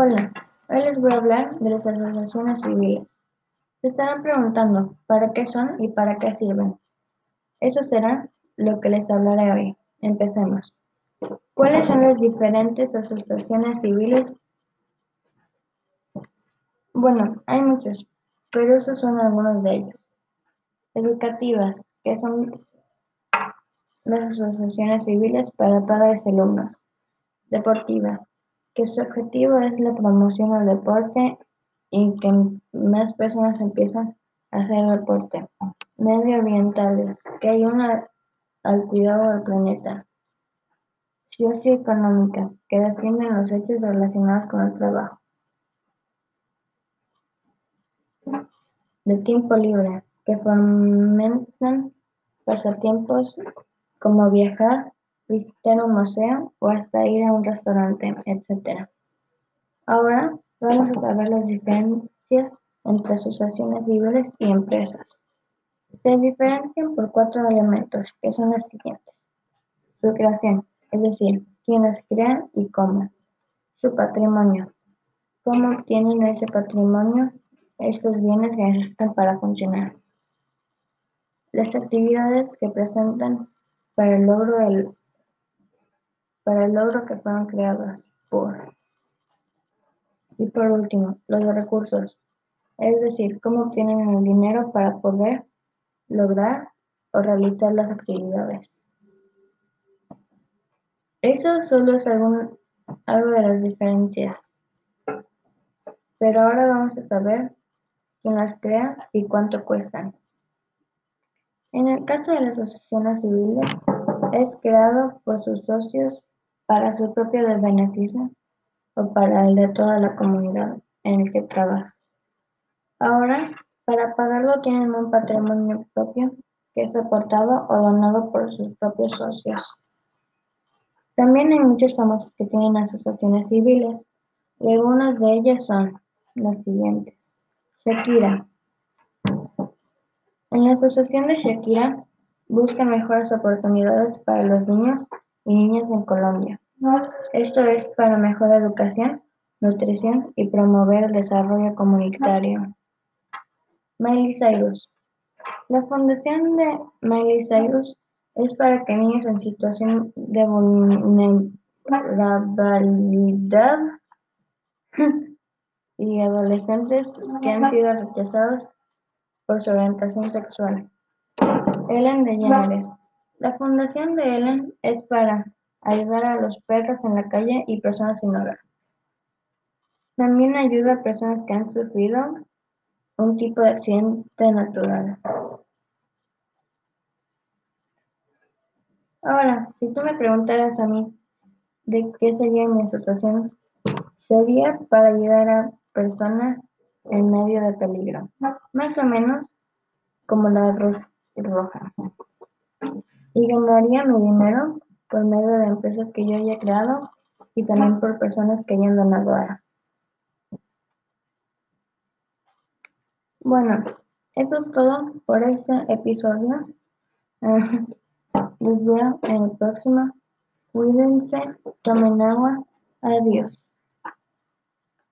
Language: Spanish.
Hola, hoy les voy a hablar de las asociaciones civiles. Se estarán preguntando para qué son y para qué sirven. Eso será lo que les hablaré hoy. Empecemos. ¿Cuáles son las diferentes asociaciones civiles? Bueno, hay muchos, pero esos son algunos de ellos. Educativas, que son las asociaciones civiles para padres y alumnos. Deportivas, que su objetivo es la promoción del deporte y que más personas empiezan a hacer deporte. Medioambientales, que ayudan al cuidado del planeta. Socioeconómicas, que defienden los hechos relacionados con el trabajo. De tiempo libre, que fomentan pasatiempos como viajar, visitar un museo o hasta ir a un restaurante, etc. Ahora vamos a saber las diferencias entre asociaciones civiles y empresas. Se diferencian por cuatro elementos, que son las siguientes. Su creación, es decir, quién las crea y cómo. Su patrimonio, cómo obtienen ese patrimonio estos bienes que necesitan para funcionar. Las actividades que presentan para el logro del para el logro que fueron creadas por. Y por último, los recursos, es decir, cómo obtienen el dinero para poder lograr o realizar las actividades. Eso solo es algo de las diferencias. Pero ahora vamos a saber quién las crea y cuánto cuestan. En el caso de las asociaciones civiles, es creado por sus socios para su propio beneficio o para el de toda la comunidad en el que trabaja. Ahora, para pagarlo tienen un patrimonio propio que es aportado o donado por sus propios socios. También hay muchos famosos que tienen asociaciones civiles y algunas de ellas son las siguientes. Shakira. En la asociación de Shakira busca mejores oportunidades para los niños y niñas en Colombia. Esto es para mejor educación, nutrición y promover el desarrollo comunitario. Miley Cyrus. La fundación de Miley Cyrus es para que niños en situación de vulnerabilidad y adolescentes que han sido rechazados por su orientación sexual. Ellen DeGeneres. La fundación de Ellen es para ayudar a los perros en la calle y personas sin hogar. También ayuda a personas que han sufrido un tipo de accidente natural. Ahora, si tú me preguntaras a mí de qué sería mi asociación, sería para ayudar a personas en medio de peligro, más o menos como la Roja. Y ganaría mi dinero por medio de empresas que yo haya creado y también por personas que hayan donado a. Bueno, eso es todo por este episodio. Les veo en el próximo. Cuídense, tomen agua. Adiós.